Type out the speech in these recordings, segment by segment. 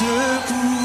secours.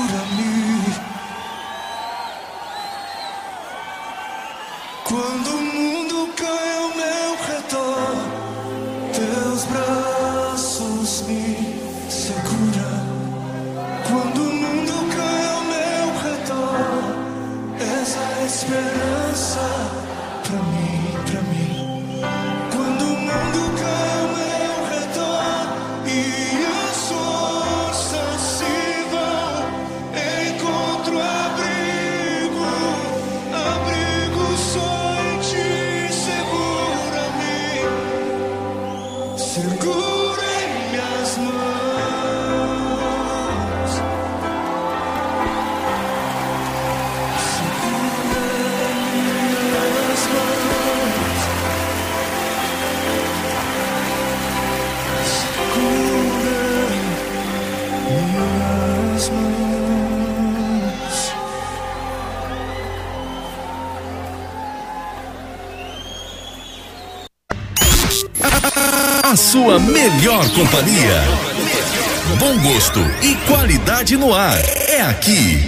Melhor companhia. Bom gosto e qualidade no ar. É aqui.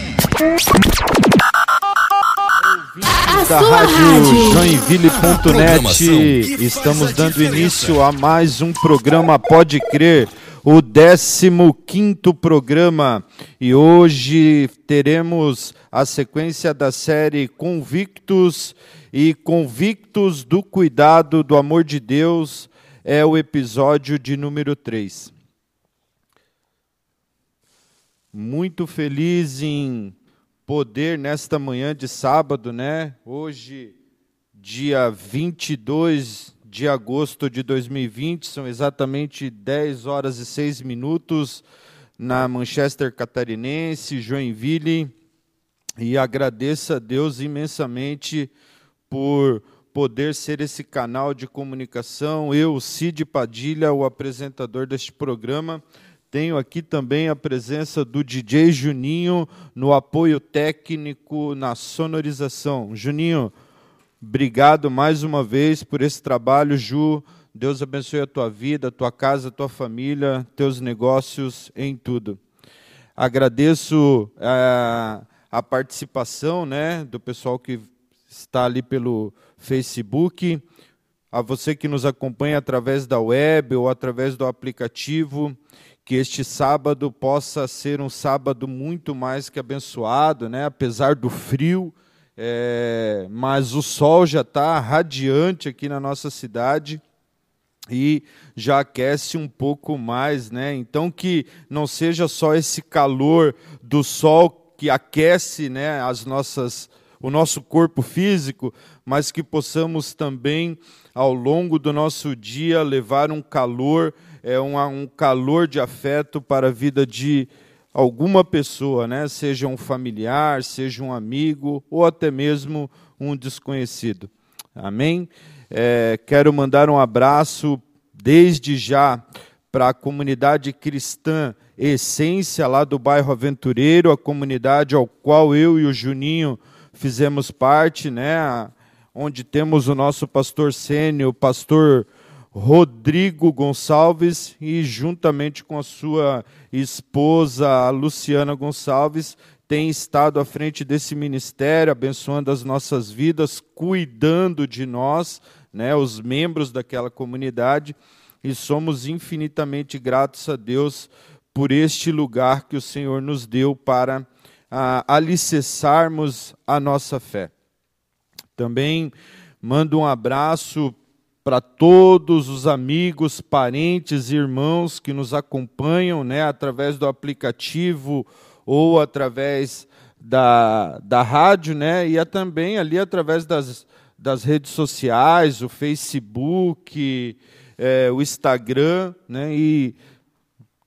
A da rádio Joinville.net. Estamos dando início a mais um programa Pode Crer, o 15 programa. E hoje teremos a sequência da série Convictos e Convictos do Cuidado do Amor de Deus. É o episódio de número 3. Muito feliz em poder nesta manhã de sábado, né? Hoje, dia 22 de agosto de 2020, são exatamente 10 horas e 6 minutos na Manchester Catarinense, Joinville, e agradeço a Deus imensamente por poder ser esse canal de comunicação. Eu, Cid Padilha, o apresentador deste programa, tenho aqui também a presença do DJ Juninho no apoio técnico na sonorização. Juninho, obrigado mais uma vez por esse trabalho, Ju. Deus abençoe a tua vida, a tua casa, a tua família, teus negócios, em tudo. Agradeço a, eh, a participação né, do pessoal que está ali pelo Facebook, a você que nos acompanha através da web ou através do aplicativo que este sábado possa ser um sábado muito mais que abençoado, né? apesar do frio, é, mas o sol já está radiante aqui na nossa cidade e já aquece um pouco mais, né? Então que não seja só esse calor do sol que aquece, né, as nossas o nosso corpo físico, mas que possamos também ao longo do nosso dia levar um calor é um, um calor de afeto para a vida de alguma pessoa, né? seja um familiar, seja um amigo ou até mesmo um desconhecido. Amém? É, quero mandar um abraço desde já para a comunidade cristã Essência, lá do bairro Aventureiro, a comunidade ao qual eu e o Juninho fizemos parte, né? onde temos o nosso pastor sênior, pastor Rodrigo Gonçalves e juntamente com a sua esposa Luciana Gonçalves tem estado à frente desse ministério, abençoando as nossas vidas, cuidando de nós, né, os membros daquela comunidade, e somos infinitamente gratos a Deus por este lugar que o Senhor nos deu para a, alicerçarmos a nossa fé. Também mando um abraço para todos os amigos, parentes e irmãos que nos acompanham né, através do aplicativo ou através da, da rádio, né, e é também ali através das, das redes sociais, o Facebook, é, o Instagram, né, e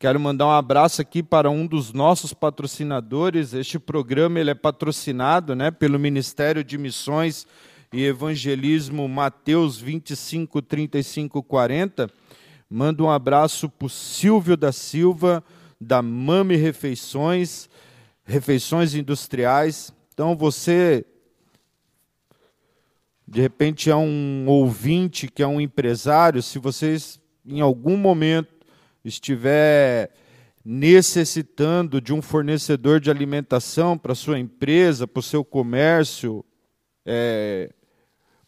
quero mandar um abraço aqui para um dos nossos patrocinadores. Este programa ele é patrocinado né, pelo Ministério de Missões e Evangelismo Mateus 25, 35, 40. Manda um abraço para o Silvio da Silva, da Mame Refeições, Refeições Industriais. Então você, de repente, é um ouvinte que é um empresário, se vocês em algum momento estiver necessitando de um fornecedor de alimentação para sua empresa, para o seu comércio, é,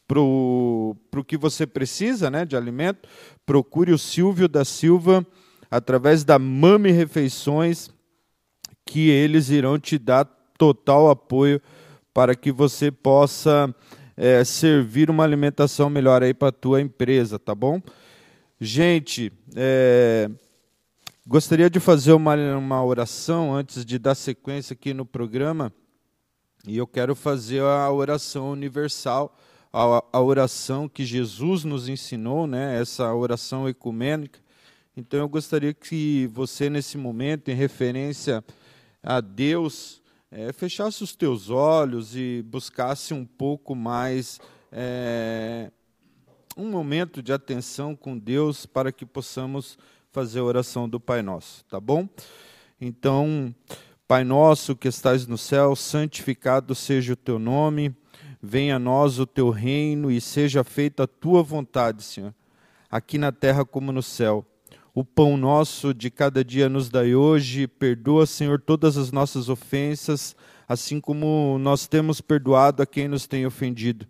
para o que você precisa né, de alimento, procure o Silvio da Silva através da Mame Refeições, que eles irão te dar total apoio para que você possa é, servir uma alimentação melhor aí para a tua empresa, tá bom? Gente, é, gostaria de fazer uma, uma oração antes de dar sequência aqui no programa, e eu quero fazer a oração universal a, a oração que Jesus nos ensinou, né, essa oração ecumênica. Então eu gostaria que você, nesse momento, em referência a Deus, é, fechasse os teus olhos e buscasse um pouco mais é, um momento de atenção com Deus para que possamos fazer a oração do Pai Nosso, tá bom? Então, Pai Nosso que estás no céu, santificado seja o teu nome Venha a nós o teu reino e seja feita a tua vontade, Senhor, aqui na terra como no céu. O pão nosso de cada dia nos dai hoje. Perdoa, Senhor, todas as nossas ofensas, assim como nós temos perdoado a quem nos tem ofendido.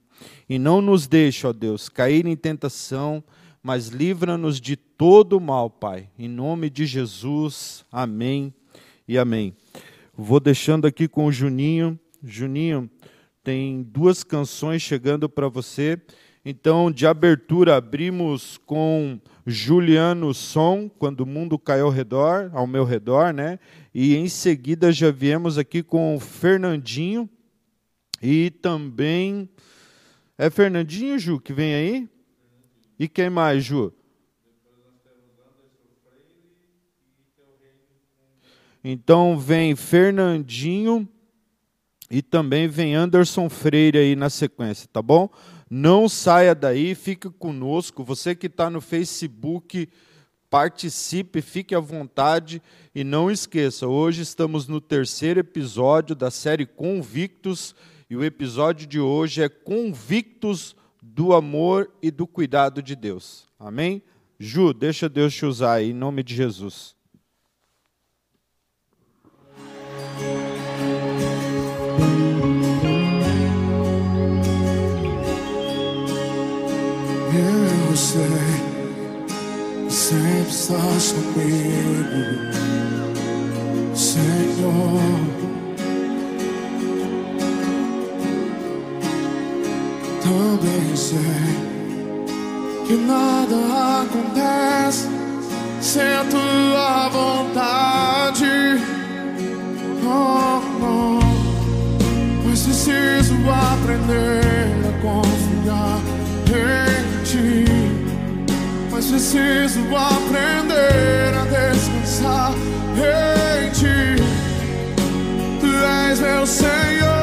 E não nos deixe, ó Deus, cair em tentação, mas livra-nos de todo mal, Pai. Em nome de Jesus, amém e amém. Vou deixando aqui com o Juninho. Juninho, tem duas canções chegando para você. Então, de abertura, abrimos com Juliano Som, quando o mundo caiu ao redor, ao meu redor, né? E em seguida já viemos aqui com Fernandinho e também é Fernandinho, Ju, que vem aí? E quem mais, Ju? Então vem Fernandinho e também vem Anderson Freire aí na sequência, tá bom? Não saia daí, fique conosco. Você que está no Facebook, participe, fique à vontade e não esqueça, hoje estamos no terceiro episódio da série Convictos e o episódio de hoje é Convictos do amor e do cuidado de Deus. Amém? Ju, deixa Deus te usar aí, em nome de Jesus. Eu sei sempre estás comigo, Senhor. Também sei que nada acontece sem a tua vontade. Oh, oh. Mas preciso aprender a confiar em ti. Mas preciso aprender a descansar em ti. Tu és meu Senhor.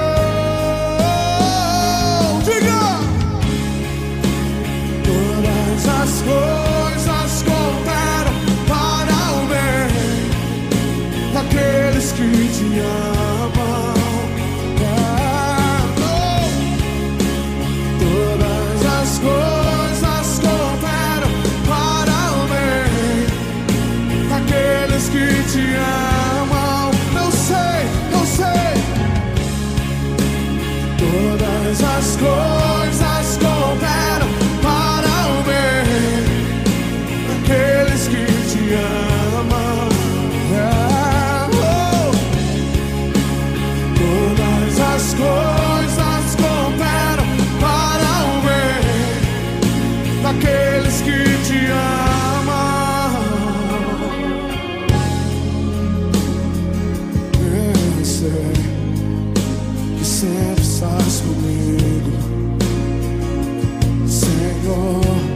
Coisas cooperam para o bem daqueles que te amam. Oh. Todas as coisas cooperam para o bem daqueles que te amam. Eu sei que sempre estás comigo, Senhor.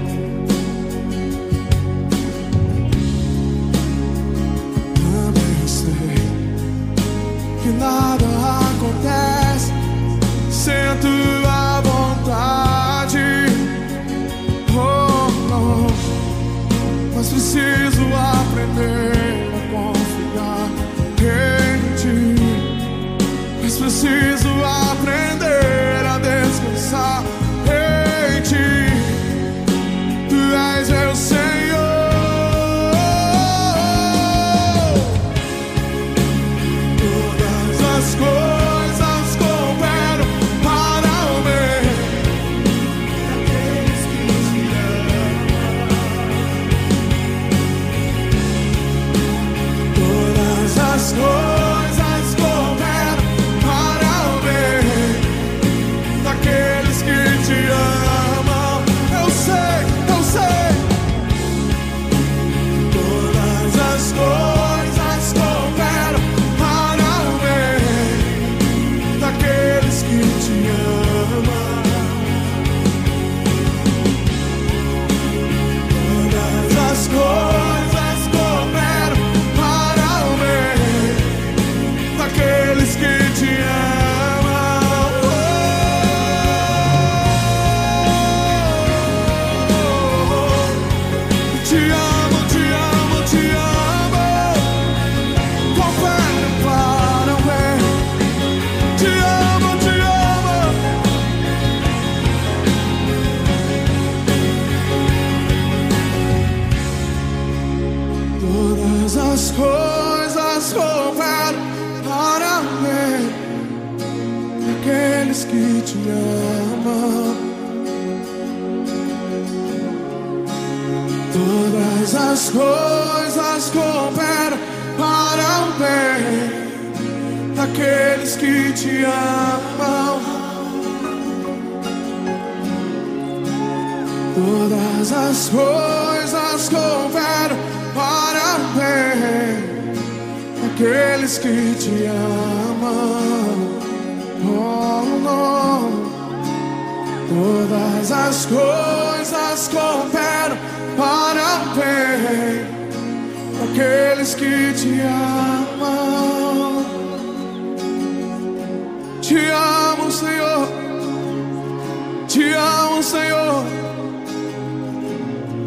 Todas as coisas roubaram para mim aqueles que te amam. Todas as coisas cooperam para ver aqueles que te amam. Todas as coisas cooperam daqueles que te amam. Oh, não. Todas as coisas cooperam para o bem daqueles que te amam. Te amo, Senhor. Te amo, Senhor.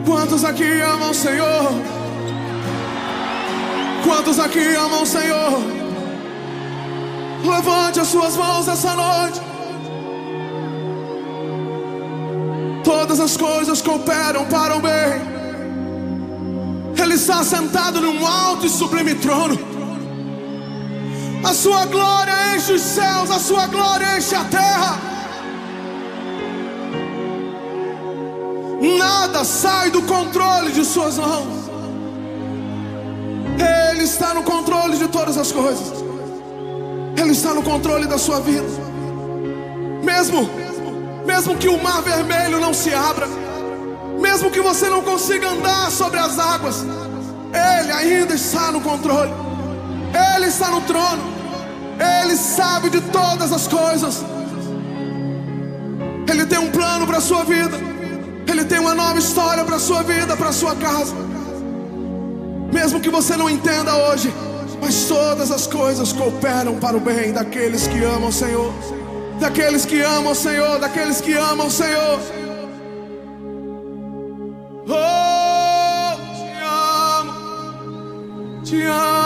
Quantos aqui amam Senhor? Quantos aqui amam o Senhor? Levante as suas mãos essa noite. Todas as coisas cooperam para o bem. Ele está sentado num alto e sublime trono. A sua glória enche os céus, a sua glória enche a terra. Nada sai do controle de suas mãos. Ele está no controle de todas as coisas. Ele está no controle da sua vida. Mesmo, mesmo que o mar vermelho não se abra, mesmo que você não consiga andar sobre as águas, Ele ainda está no controle. Ele está no trono. Ele sabe de todas as coisas. Ele tem um plano para a sua vida. Ele tem uma nova história para a sua vida, para a sua casa. Mesmo que você não entenda hoje, mas todas as coisas cooperam para o bem daqueles que amam o Senhor. Daqueles que amam o Senhor, daqueles que amam o Senhor. Oh, te amo, te amo,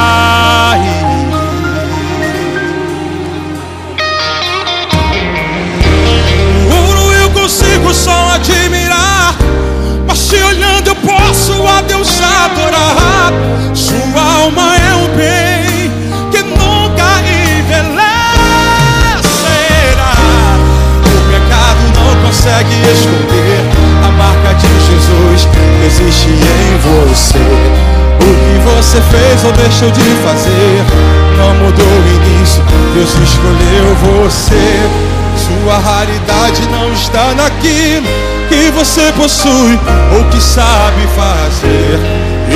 Fez ou deixou de fazer não mudou o início. Deus escolheu você. Sua raridade não está naquilo que você possui ou que sabe fazer.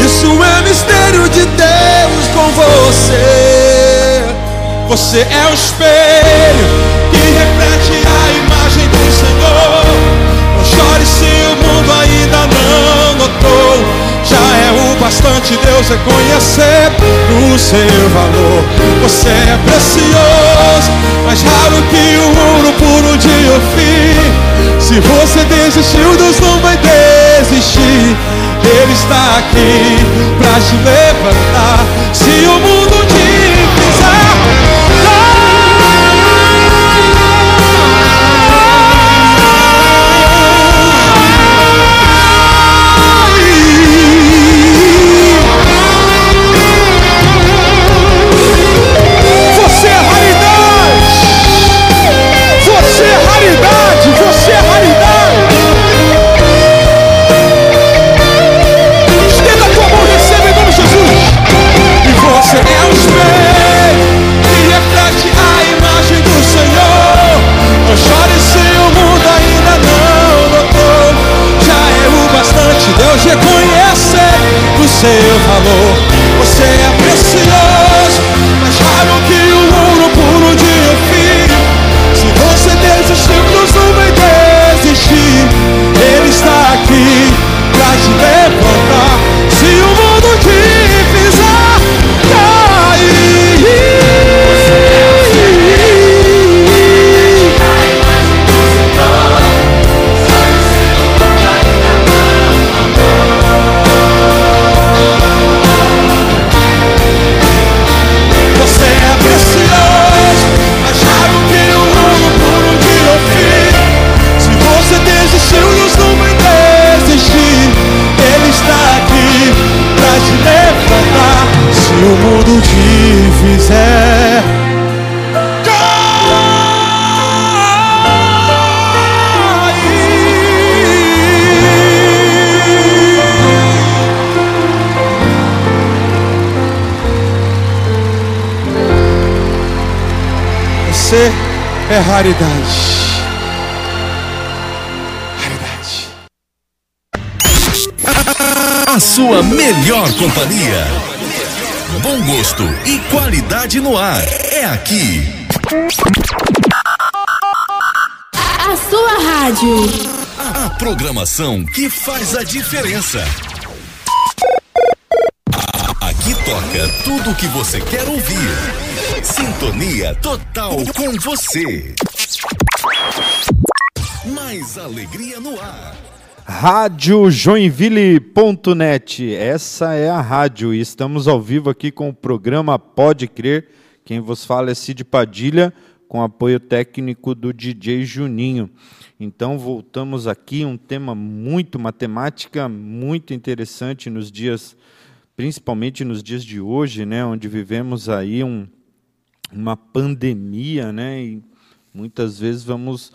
Isso é mistério de Deus com você. Você é o espelho que reflete a bastante Deus reconhecer o seu valor. Você é precioso, mais raro que o ouro puro de Ofir. Se você desistiu, Deus não vai desistir. Ele está aqui para te levantar. Se o mundo é raridade. Raridade. A sua melhor companhia. Bom gosto e qualidade no ar. É aqui. A sua rádio. A programação que faz a diferença. Aqui toca tudo o que você quer ouvir. Sintonia total com você. Mais alegria no ar. Rádio Joinville.net. Essa é a rádio e estamos ao vivo aqui com o programa Pode Crer. Quem vos fala é Cid Padilha, com apoio técnico do DJ Juninho. Então voltamos aqui um tema muito matemática, muito interessante nos dias, principalmente nos dias de hoje, né, onde vivemos aí um, uma pandemia, né, e muitas vezes vamos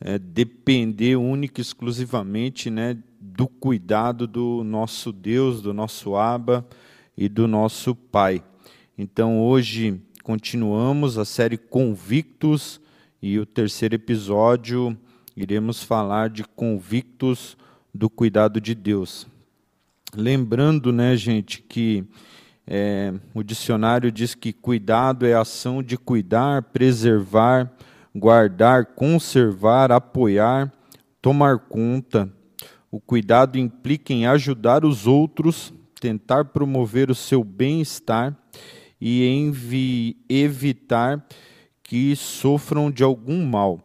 é, depender única e exclusivamente né, do cuidado do nosso Deus, do nosso Abba e do nosso Pai. Então hoje continuamos a série Convictos e o terceiro episódio iremos falar de convictos do cuidado de Deus. Lembrando, né, gente, que é, o dicionário diz que cuidado é a ação de cuidar, preservar, guardar, conservar, apoiar, tomar conta, O cuidado implica em ajudar os outros, tentar promover o seu bem-estar e em evitar que sofram de algum mal.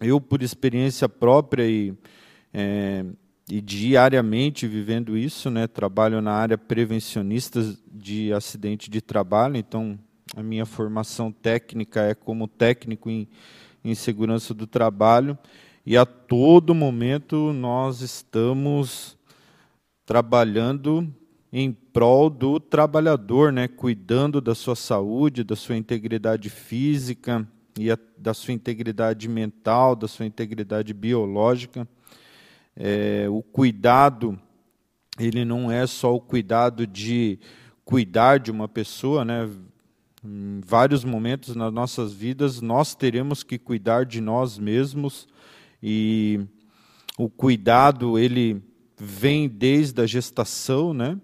Eu, por experiência própria e, é, e diariamente vivendo isso, né, trabalho na área prevencionista de acidente de trabalho, então a minha formação técnica é como técnico em, em segurança do trabalho e a todo momento nós estamos trabalhando em prol do trabalhador, né, cuidando da sua saúde, da sua integridade física e a, da sua integridade mental, da sua integridade biológica. É, o cuidado, ele não é só o cuidado de cuidar de uma pessoa, né? Em vários momentos nas nossas vidas, nós teremos que cuidar de nós mesmos e o cuidado ele vem desde a gestação, né?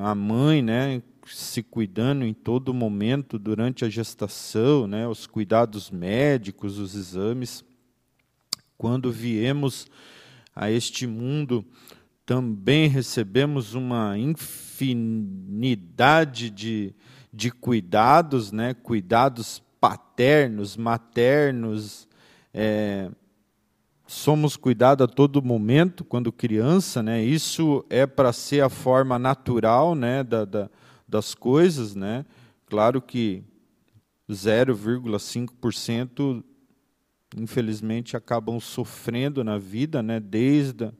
A mãe, né, se cuidando em todo momento durante a gestação, né, os cuidados médicos, os exames. Quando viemos a este mundo, também recebemos uma infinidade de, de cuidados, né, cuidados paternos, maternos, é, somos cuidados a todo momento quando criança, né? Isso é para ser a forma natural, né, da, da das coisas, né? Claro que 0,5% infelizmente acabam sofrendo na vida, né, desde a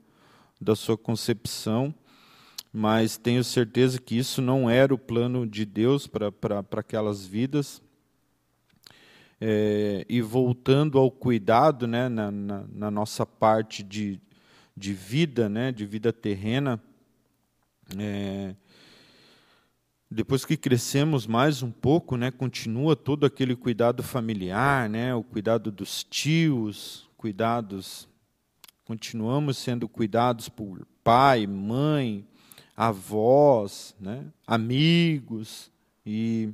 da sua concepção, mas tenho certeza que isso não era o plano de Deus para aquelas vidas. É, e voltando ao cuidado né, na, na, na, nossa parte de, de vida, né, de vida terrena, é, depois que crescemos mais um pouco, né, continua todo aquele cuidado familiar, né, o cuidado dos tios, cuidados, continuamos sendo cuidados por pai, mãe, avós, né, amigos e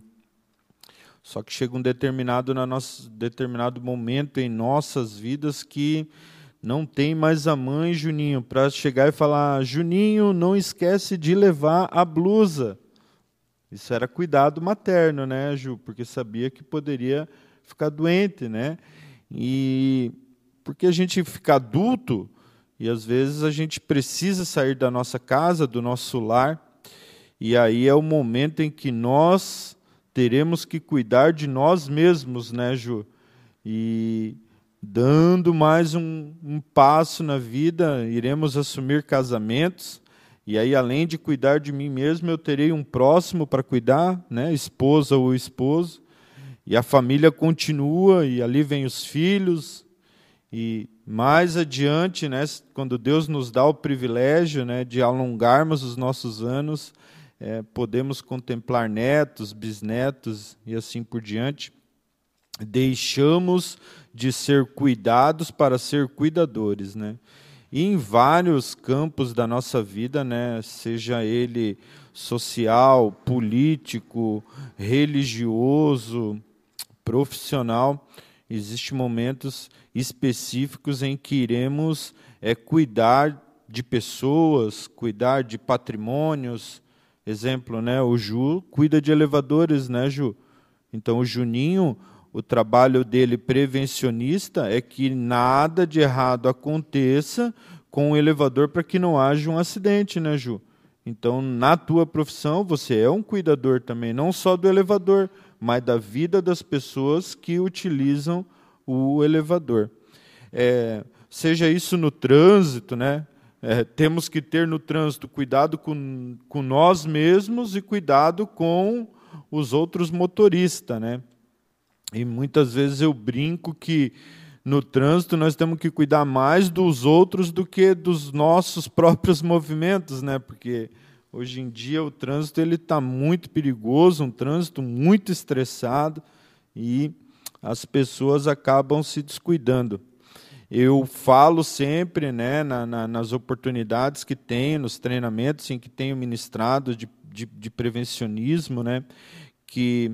só que chega um determinado, na nossa, determinado momento em nossas vidas que não tem mais a mãe Juninho para chegar e falar: Juninho, não esquece de levar a blusa. Isso era cuidado materno, né, Ju? Porque sabia que poderia ficar doente, né? E porque a gente fica adulto e às vezes a gente precisa sair da nossa casa, do nosso lar, e aí é o momento em que nós teremos que cuidar de nós mesmos, né, Ju? E dando mais um, um passo na vida, iremos assumir casamentos. E aí, além de cuidar de mim mesmo, eu terei um próximo para cuidar, né? esposa ou esposo. E a família continua, e ali vem os filhos. E mais adiante, né, quando Deus nos dá o privilégio né, de alongarmos os nossos anos, é, podemos contemplar netos, bisnetos e assim por diante. Deixamos de ser cuidados para ser cuidadores, né? E em vários campos da nossa vida, né, seja ele social, político, religioso, profissional, existem momentos específicos em que iremos é, cuidar de pessoas, cuidar de patrimônios, Exemplo, né? O Ju cuida de elevadores, né, Ju? Então o Juninho, o trabalho dele prevencionista é que nada de errado aconteça com o elevador para que não haja um acidente, né, Ju? Então, na tua profissão, você é um cuidador também, não só do elevador, mas da vida das pessoas que utilizam o elevador. É, seja isso no trânsito, né? É, temos que ter no trânsito cuidado com, com nós mesmos e cuidado com os outros motoristas, né? E muitas vezes eu brinco que no trânsito nós temos que cuidar mais dos outros do que dos nossos próprios movimentos, né? Porque hoje em dia o trânsito ele está muito perigoso, um trânsito muito estressado e as pessoas acabam se descuidando. Eu falo sempre, né, na, na, nas oportunidades que tenho, nos treinamentos em que tenho ministrado de, de, de prevencionismo, né, que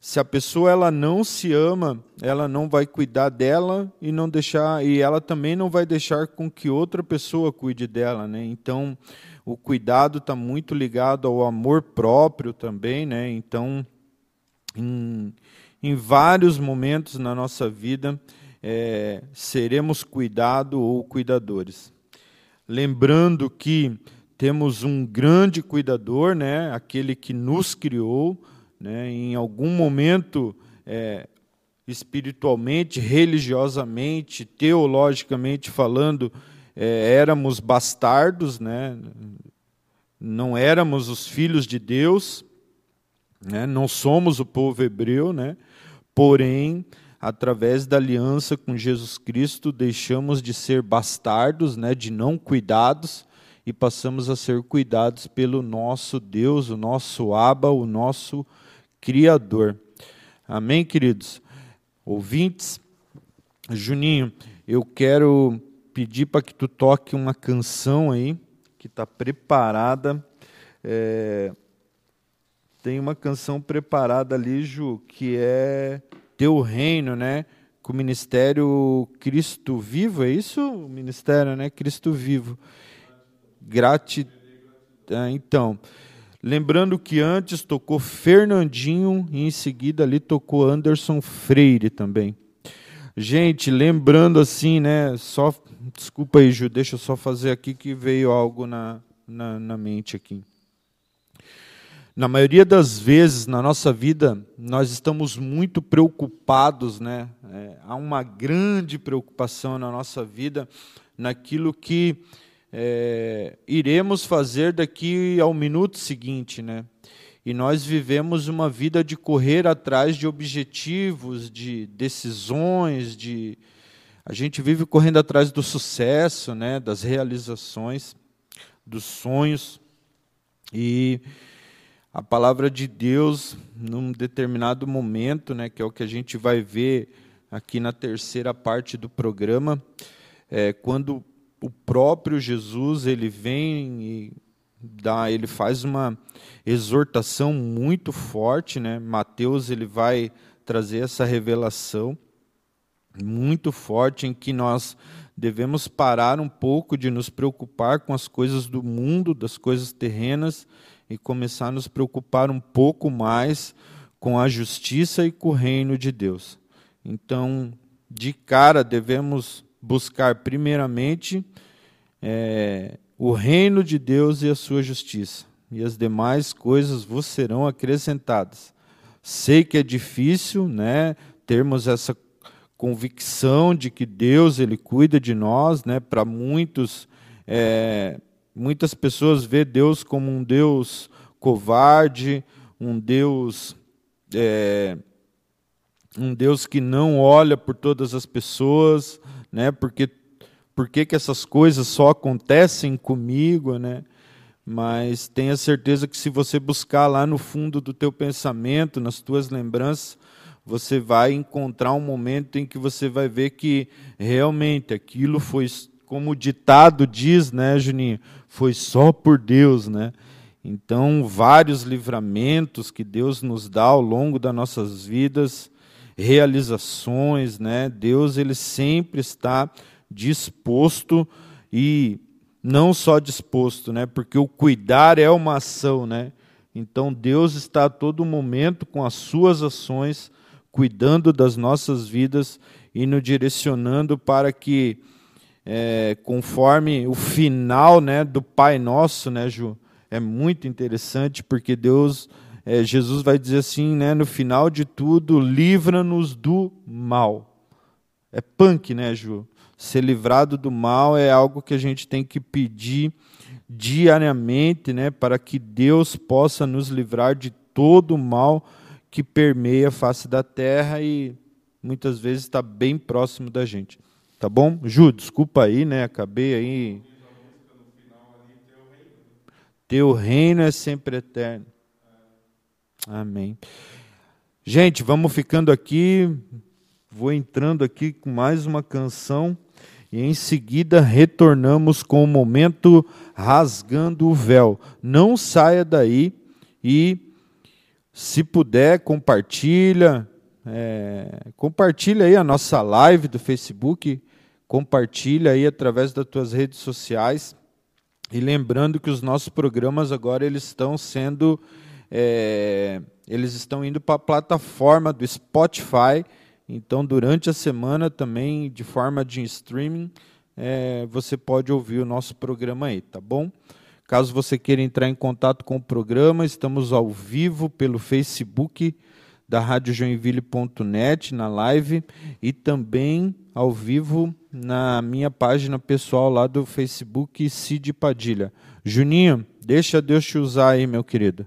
Se a pessoa ela não se ama, ela não vai cuidar dela e não deixar e ela também não vai deixar com que outra pessoa cuide dela, né? Então, o cuidado está muito ligado ao amor próprio também, né? Então, em, em vários momentos na nossa vida, é, seremos cuidado ou cuidadores. Lembrando que temos um grande cuidador, né? Aquele que nos criou, né? Em algum momento é, espiritualmente, religiosamente, teologicamente falando, é, éramos bastardos, né? não éramos os filhos de Deus, né? não somos o povo hebreu, né? porém, através da aliança com Jesus Cristo, deixamos de ser bastardos, né? de não cuidados, e passamos a ser cuidados pelo nosso Deus, o nosso Abba, o nosso Criador. Amém, queridos? Ouvintes, Juninho, eu quero pedir para que tu toque uma canção aí, que está preparada. É, tem uma canção preparada ali, Ju, que é Teu Reino, né? Com o Ministério Cristo Vivo, é isso? O Ministério, né? Cristo Vivo. Gratidão. É, então, lembrando que antes tocou Fernandinho e em seguida ali tocou Anderson Freire também. Gente, lembrando assim, né? Só desculpa aí, Ju, deixa eu só fazer aqui que veio algo na, na, na mente aqui. Na maioria das vezes na nossa vida, nós estamos muito preocupados, né? É, há uma grande preocupação na nossa vida naquilo que é, iremos fazer daqui ao minuto seguinte, né? E nós vivemos uma vida de correr atrás de objetivos, de decisões, de a gente vive correndo atrás do sucesso, né, das realizações, dos sonhos. E a palavra de Deus, num determinado momento, né, que é o que a gente vai ver aqui na terceira parte do programa, é, quando o próprio Jesus ele vem e dá, ele faz uma exortação muito forte, né? Mateus ele vai trazer essa revelação muito forte em que nós devemos parar um pouco de nos preocupar com as coisas do mundo, das coisas terrenas e começar a nos preocupar um pouco mais com a justiça e com o reino de Deus. Então, de cara, devemos buscar primeiramente é, o reino de Deus e a sua justiça, e as demais coisas vos serão acrescentadas. Sei que é difícil, né, termos essa convicção de que Deus ele cuida de nós, né? Para muitos, é, muitas pessoas vê Deus como um Deus covarde, um Deus é, um Deus que não olha por todas as pessoas, né? Porque por que, que essas coisas só acontecem comigo, né? Mas tenha certeza que se você buscar lá no fundo do teu pensamento, nas tuas lembranças, você vai encontrar um momento em que você vai ver que realmente aquilo foi, como o ditado diz, né, Juninho, foi só por Deus, né? Então, vários livramentos que Deus nos dá ao longo das nossas vidas, realizações, né? Deus ele sempre está disposto e não só disposto, né? Porque o cuidar é uma ação, né? Então Deus está a todo momento com as suas ações cuidando das nossas vidas e nos direcionando para que é, conforme o final, né, do Pai Nosso, né, Ju, é muito interessante porque Deus, é, Jesus vai dizer assim, né, no final de tudo, livra-nos do mal. É punk, né, Ju? ser livrado do mal é algo que a gente tem que pedir diariamente, né, para que Deus possa nos livrar de todo o mal que permeia a face da terra e muitas vezes está bem próximo da gente. Tá bom? Ju, desculpa aí, né? Acabei aí. Teu reino é sempre eterno. Amém. Gente, vamos ficando aqui. Vou entrando aqui com mais uma canção e em seguida retornamos com o momento rasgando o véu. Não saia daí e Se puder, compartilha. É, compartilha aí a nossa live do Facebook. Compartilha aí através das tuas redes sociais. E lembrando que os nossos programas agora eles estão sendo. É, eles estão indo para a plataforma do Spotify. Então, durante a semana também, de forma de streaming, é, você pode ouvir o nosso programa aí, tá bom? Caso você queira entrar em contato com o programa, estamos ao vivo pelo Facebook da radiojoinville.net na live e também ao vivo na minha página pessoal lá do Facebook Cid Padilha. Juninho, deixa Deus te usar aí, meu querido.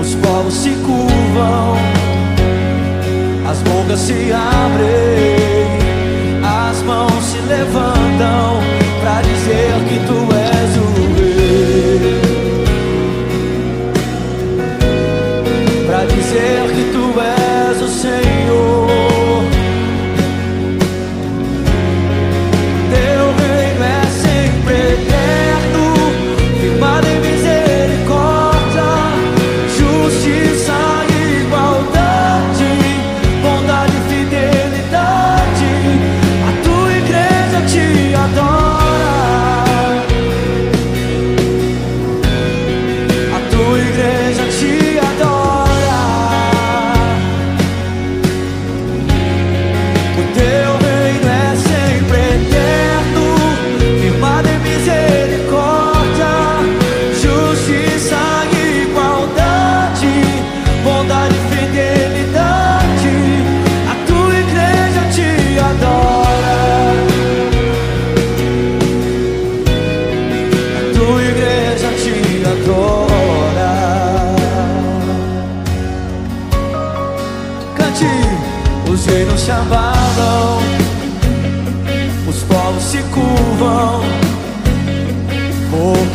os povos se curvam, as bocas se abrem, as mãos se levantam para dizer que tu és o rei. Para dizer que tu és o Senhor.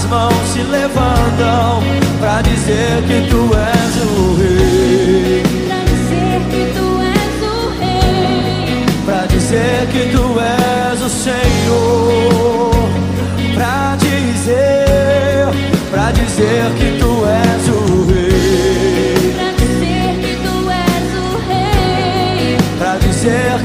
as mãos se levantam para dizer que tu és o rei. Para dizer que tu és o rei. Para dizer que tu és o Senhor. Para dizer, para dizer que tu és o rei. Para dizer que tu és o rei. Para dizer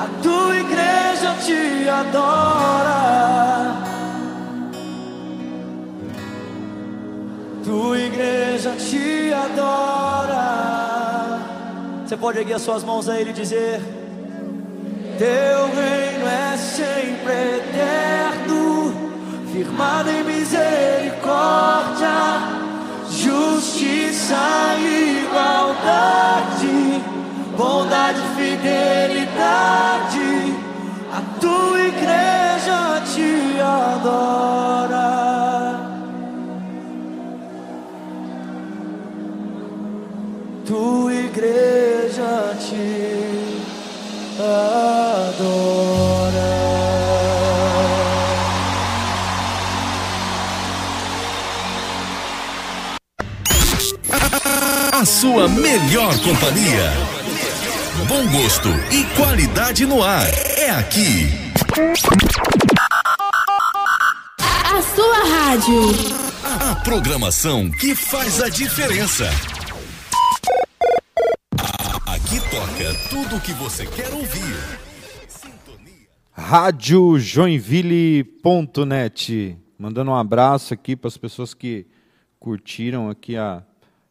A tua igreja te adora. Tua igreja te adora. Você pode erguer as suas mãos a Ele e dizer: Teu reino é sempre eterno, firmado em misericórdia, justiça e igualdade, bondade fidelidade. A tua igreja te adora. tua igreja te adora. A sua melhor companhia. Bom gosto e qualidade no ar. É aqui. A sua rádio. A programação que faz a diferença. Aqui toca tudo o que você quer ouvir. Rádio Joinville.net. Mandando um abraço aqui para as pessoas que curtiram aqui a,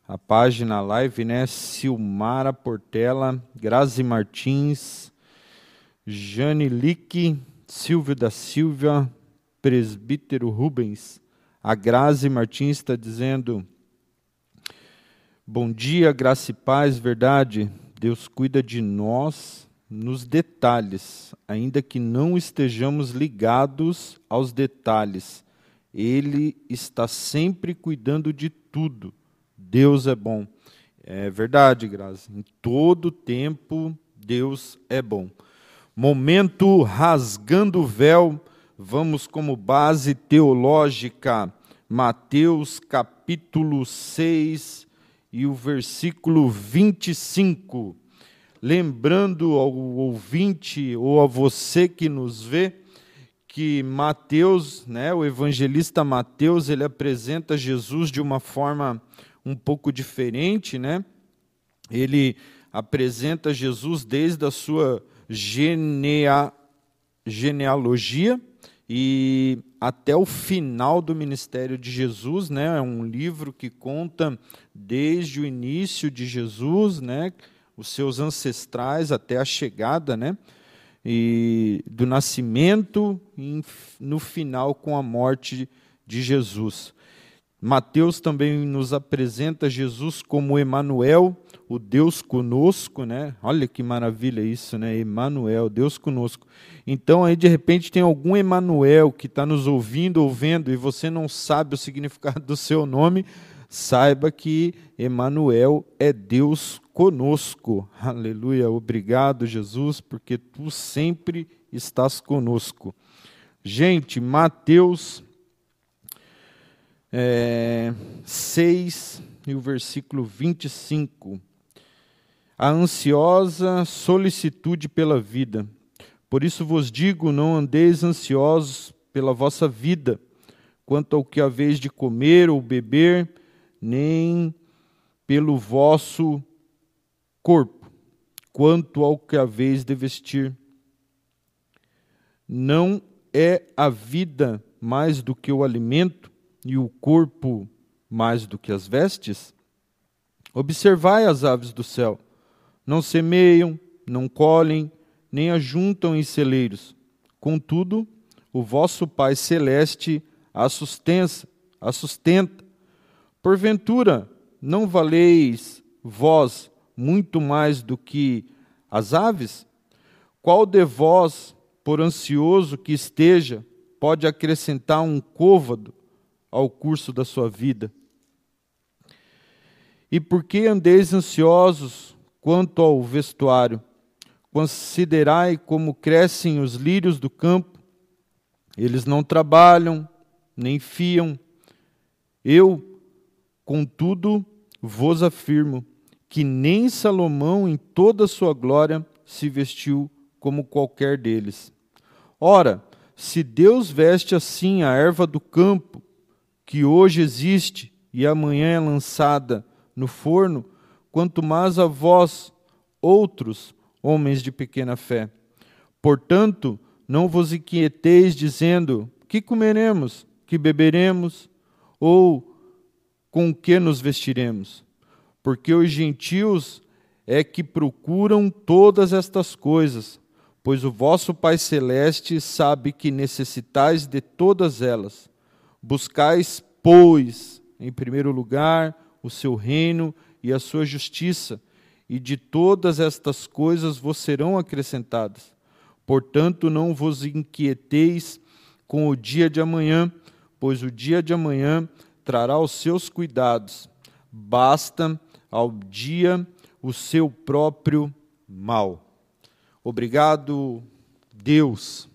a página live, né? Silmara Portela, Grazi Martins, Jane Silvio da Silva, Presbítero Rubens. A Grazi Martins está dizendo: Bom dia, graça e paz, verdade. Deus cuida de nós nos detalhes, ainda que não estejamos ligados aos detalhes. Ele está sempre cuidando de tudo. Deus é bom. É verdade, Graça. Em todo tempo, Deus é bom. Momento rasgando o véu, vamos como base teológica, Mateus capítulo 6 e o versículo 25. Lembrando ao ouvinte ou a você que nos vê, que Mateus, né, o evangelista Mateus, ele apresenta Jesus de uma forma um pouco diferente, né? Ele apresenta Jesus desde a sua genea, genealogia e até o final do ministério de Jesus, né? É um livro que conta desde o início de Jesus, né? Os seus ancestrais até a chegada, né? E do nascimento no final com a morte de Jesus. Mateus também nos apresenta Jesus como Emanuel, o Deus conosco, né? Olha que maravilha isso, né? Emanuel, Deus conosco. Então aí de repente tem algum Emanuel que está nos ouvindo ou vendo e você não sabe o significado do seu nome, saiba que Emanuel é Deus conosco. Aleluia. Obrigado, Jesus, porque tu sempre estás conosco. Gente, Mateus é, 6 e o versículo 25. A ansiosa solicitude pela vida. Por isso vos digo: não andeis ansiosos pela vossa vida, quanto ao que haveis de comer ou beber, nem pelo vosso corpo, quanto ao que haveis de vestir. Não é a vida mais do que o alimento, e o corpo mais do que as vestes? Observai as aves do céu: não semeiam, não colhem, nem ajuntam em celeiros. Contudo, o vosso Pai celeste a sustenta, a sustenta. Porventura, não valeis vós muito mais do que as aves? Qual de vós, por ansioso que esteja, pode acrescentar um côvado ao curso da sua vida? E por que andeis ansiosos quanto ao vestuário? Considerai como crescem os lírios do campo, eles não trabalham, nem fiam. Eu, contudo, vos afirmo que nem Salomão, em toda a sua glória, se vestiu como qualquer deles. Ora, se Deus veste assim a erva do campo, que hoje existe e amanhã é lançada no forno, quanto mais a vós, outros homens de pequena fé. Portanto, não vos inquieteis dizendo: que comeremos, que beberemos, ou com que nos vestiremos? Porque os gentios é que procuram todas estas coisas, pois o vosso Pai Celeste sabe que necessitais de todas elas. Buscais, pois, em primeiro lugar, o seu reino e a sua justiça, e de todas estas coisas vos serão acrescentadas. Portanto, não vos inquieteis com o dia de amanhã, pois o dia de amanhã trará os seus cuidados. Basta ao dia o seu próprio mal. Obrigado, Deus,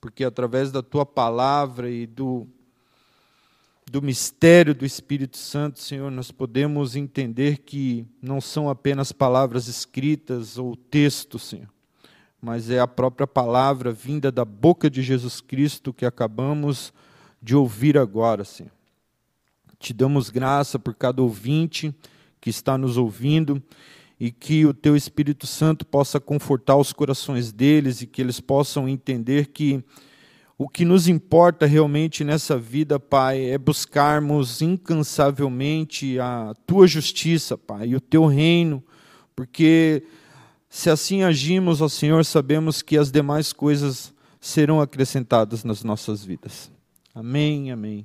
porque através da tua palavra e do do mistério do Espírito Santo, Senhor, nós podemos entender que não são apenas palavras escritas ou texto, Senhor, mas é a própria palavra vinda da boca de Jesus Cristo que acabamos de ouvir agora, Senhor. Te damos graça por cada ouvinte que está nos ouvindo e que o teu Espírito Santo possa confortar os corações deles e que eles possam entender que o que nos importa realmente nessa vida, Pai, é buscarmos incansavelmente a tua justiça, Pai, e o teu reino, porque se assim agimos, ó Senhor, sabemos que as demais coisas serão acrescentadas nas nossas vidas. Amém, amém.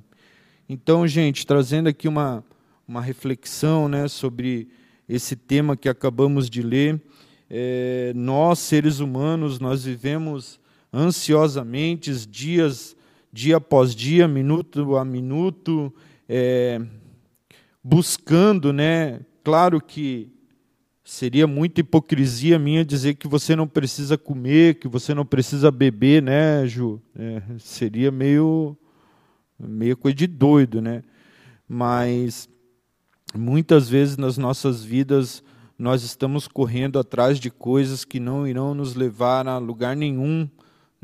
Então, gente, trazendo aqui uma, uma reflexão né, sobre esse tema que acabamos de ler, é, nós, seres humanos, nós vivemos ansiosamente, dias, dia após dia, minuto a minuto, é, buscando, né? Claro que seria muita hipocrisia minha dizer que você não precisa comer, que você não precisa beber, né, Ju? É, seria meio, meio coisa de doido, né? Mas muitas vezes nas nossas vidas nós estamos correndo atrás de coisas que não irão nos levar a lugar nenhum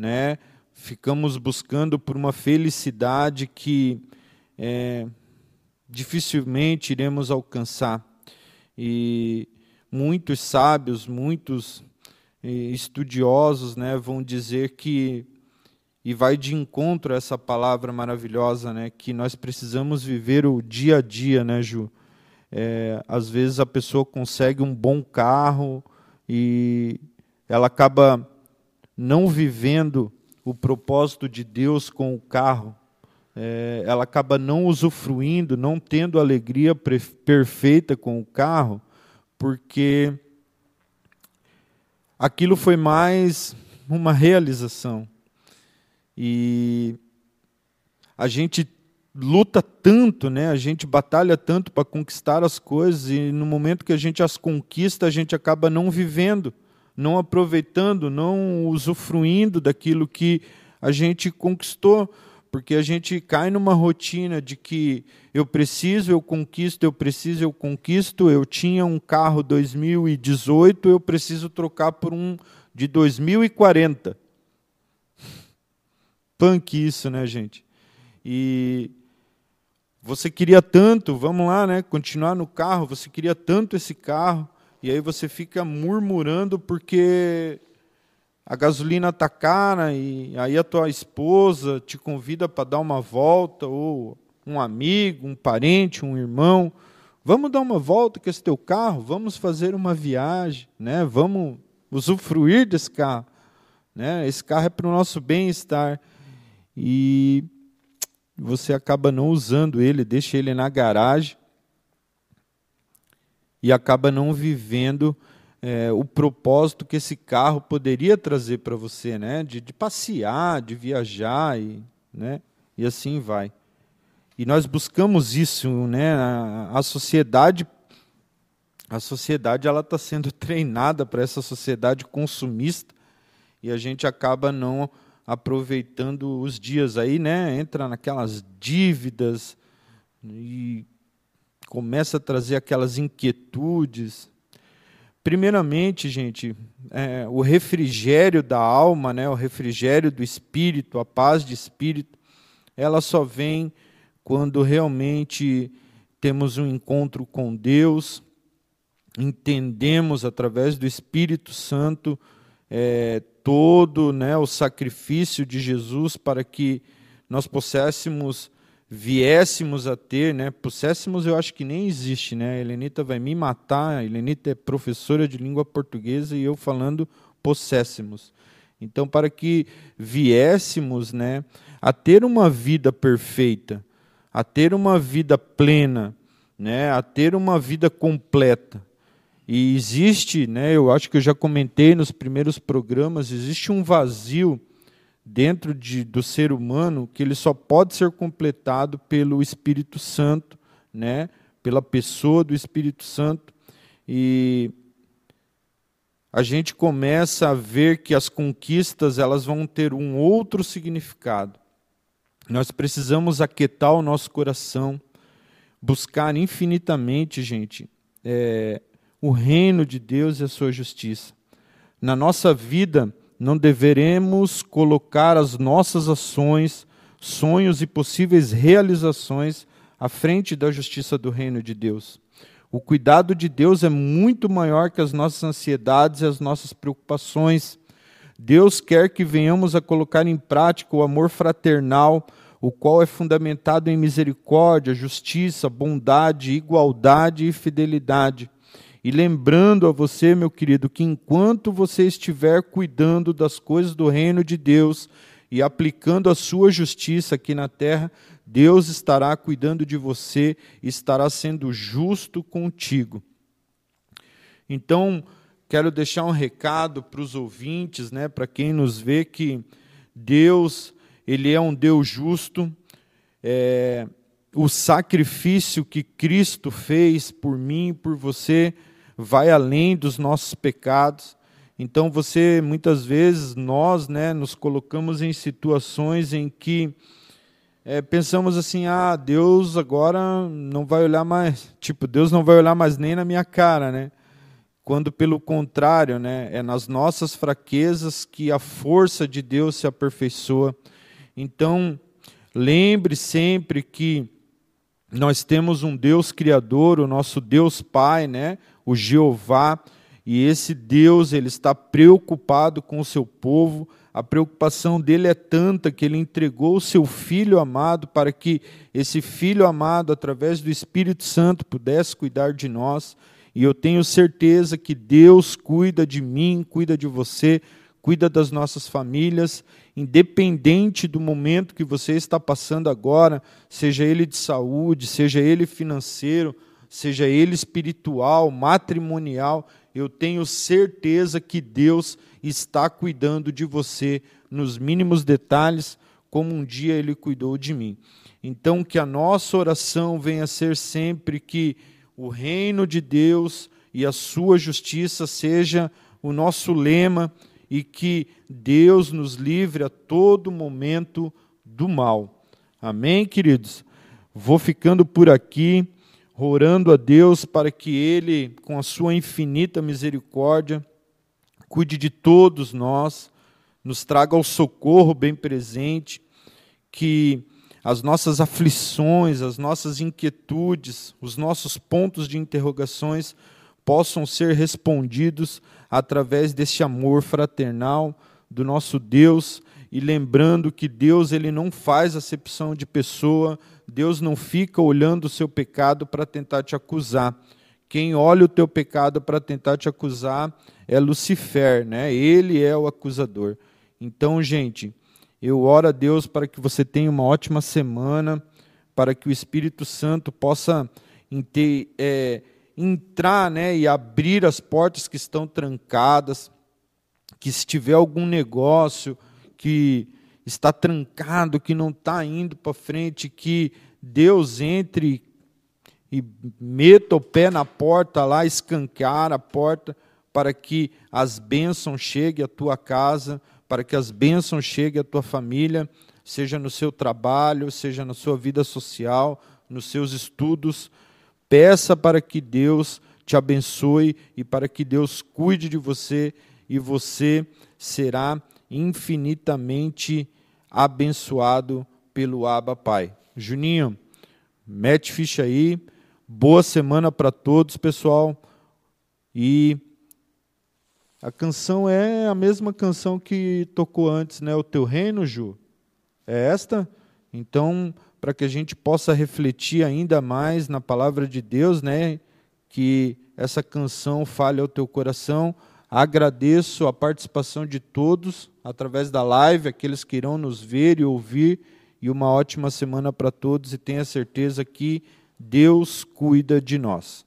né? Ficamos buscando por uma felicidade que é, dificilmente iremos alcançar. E muitos sábios, muitos estudiosos, né, vão dizer que e vai de encontro a essa palavra maravilhosa, né, que nós precisamos viver o dia a dia, né, Ju? É, às vezes a pessoa consegue um bom carro e ela acaba não vivendo o propósito de Deus com o carro, é, ela acaba não usufruindo, não tendo alegria perfeita com o carro, porque aquilo foi mais uma realização. E a gente luta tanto, né? A gente batalha tanto para conquistar as coisas e no momento que a gente as conquista, a gente acaba não vivendo não aproveitando, não usufruindo daquilo que a gente conquistou, porque a gente cai numa rotina de que eu preciso, eu conquisto, eu preciso, eu conquisto. Eu tinha um carro 2018, eu preciso trocar por um de 2040. Punk isso, né, gente? E você queria tanto, vamos lá, né, continuar no carro, você queria tanto esse carro, e aí você fica murmurando porque a gasolina está cara e aí a tua esposa te convida para dar uma volta, ou um amigo, um parente, um irmão. Vamos dar uma volta com esse teu carro, vamos fazer uma viagem, né? vamos usufruir desse carro. Né? Esse carro é para o nosso bem-estar. E você acaba não usando ele, deixa ele na garagem e acaba não vivendo é, o propósito que esse carro poderia trazer para você, né? De, de, passear, de viajar e, né? E assim vai. E nós buscamos isso, né? A, a sociedade, a sociedade ela está sendo treinada para essa sociedade consumista e a gente acaba não aproveitando os dias aí, né? Entra naquelas dívidas e começa a trazer aquelas inquietudes. Primeiramente, gente, é, o refrigério da alma, né, o refrigério do espírito, a paz de espírito, ela só vem quando realmente temos um encontro com Deus, entendemos através do Espírito Santo é, todo né, o sacrifício de Jesus para que nós posséssemos, viéssemos a ter, né, posséssemos eu acho que nem existe, né, a Helenita vai me matar, a Helenita é professora de língua portuguesa e eu falando posséssemos. Então, para que viéssemos né, a ter uma vida perfeita, a ter uma vida plena, né, a ter uma vida completa. E existe, né, eu acho que eu já comentei nos primeiros programas, existe um vazio dentro de, do ser humano que ele só pode ser completado pelo Espírito Santo, né, pela pessoa do Espírito Santo. E a gente começa a ver que as conquistas elas vão ter um outro significado. Nós precisamos aquietar o nosso coração, buscar infinitamente, gente, é, o reino de Deus e a sua justiça. Na nossa vida, não deveremos colocar as nossas ações, sonhos e possíveis realizações à frente da justiça do reino de Deus. O cuidado de Deus é muito maior que as nossas ansiedades e as nossas preocupações. Deus quer que venhamos a colocar em prática o amor fraternal, o qual é fundamentado em misericórdia, justiça, bondade, igualdade e fidelidade. E lembrando a você, meu querido, que enquanto você estiver cuidando das coisas do reino de Deus e aplicando a sua justiça aqui na terra, Deus estará cuidando de você, estará sendo justo contigo. Então, quero deixar um recado para os ouvintes, né, para quem nos vê, que Deus, Ele é um Deus justo. É, o sacrifício que Cristo fez por mim e por você vai além dos nossos pecados. Então, você, muitas vezes, nós né, nos colocamos em situações em que é, pensamos assim, ah, Deus agora não vai olhar mais, tipo, Deus não vai olhar mais nem na minha cara, né? Quando pelo contrário, né, é nas nossas fraquezas que a força de Deus se aperfeiçoa. Então, lembre sempre que nós temos um Deus criador, o nosso Deus Pai, né, o Jeová, e esse Deus, ele está preocupado com o seu povo, a preocupação dele é tanta que ele entregou o seu filho amado para que esse filho amado, através do Espírito Santo, pudesse cuidar de nós. E eu tenho certeza que Deus cuida de mim, cuida de você, cuida das nossas famílias, independente do momento que você está passando agora, seja ele de saúde, seja ele financeiro, seja ele espiritual, matrimonial, eu tenho certeza que Deus está cuidando de você nos mínimos detalhes, como um dia ele cuidou de mim. Então, que a nossa oração venha a ser sempre que o reino de Deus e a sua justiça seja o nosso lema e que Deus nos livre a todo momento do mal. Amém, queridos? Vou ficando por aqui orando a Deus para que Ele, com a sua infinita misericórdia, cuide de todos nós, nos traga o socorro bem presente, que as nossas aflições, as nossas inquietudes, os nossos pontos de interrogações possam ser respondidos através desse amor fraternal do nosso Deus. E lembrando que Deus ele não faz acepção de pessoa, Deus não fica olhando o seu pecado para tentar te acusar. Quem olha o teu pecado para tentar te acusar é Lucifer, né? Ele é o acusador. Então, gente, eu oro a Deus para que você tenha uma ótima semana, para que o Espírito Santo possa é, entrar né, e abrir as portas que estão trancadas, que se tiver algum negócio que está trancado, que não está indo para frente, que Deus entre e meta o pé na porta lá, escancar a porta, para que as bênçãos cheguem à tua casa, para que as bênçãos cheguem à tua família, seja no seu trabalho, seja na sua vida social, nos seus estudos. Peça para que Deus te abençoe e para que Deus cuide de você e você será infinitamente abençoado pelo Abba Pai. Juninho, mete ficha aí. Boa semana para todos, pessoal. E a canção é a mesma canção que tocou antes, né? O teu reino, Ju. É esta? Então, para que a gente possa refletir ainda mais na palavra de Deus, né? Que essa canção fale ao teu coração. Agradeço a participação de todos através da live, aqueles que irão nos ver e ouvir. E uma ótima semana para todos e tenha certeza que Deus cuida de nós.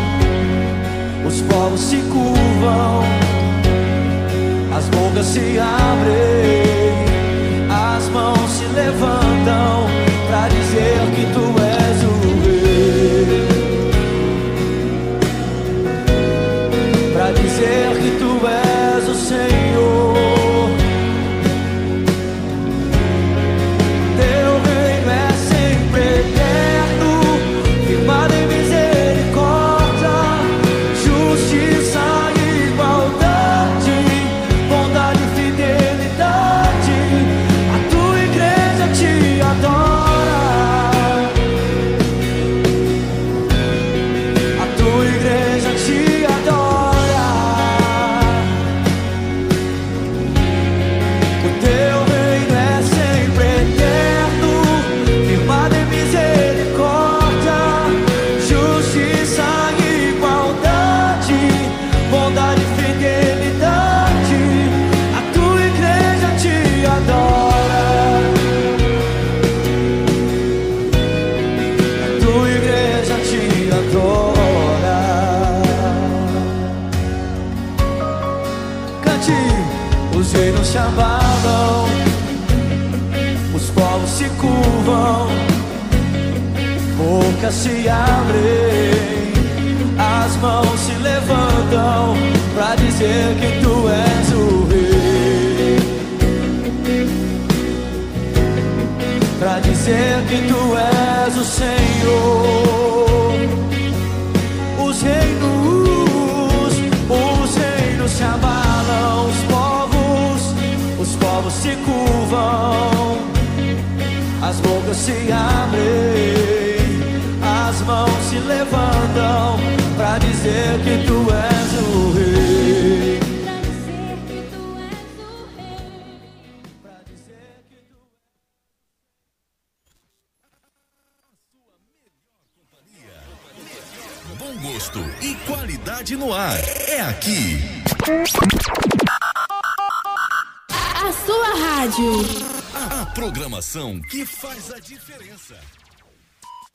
os povos se curvam, as bocas se abrem, as mãos se levantam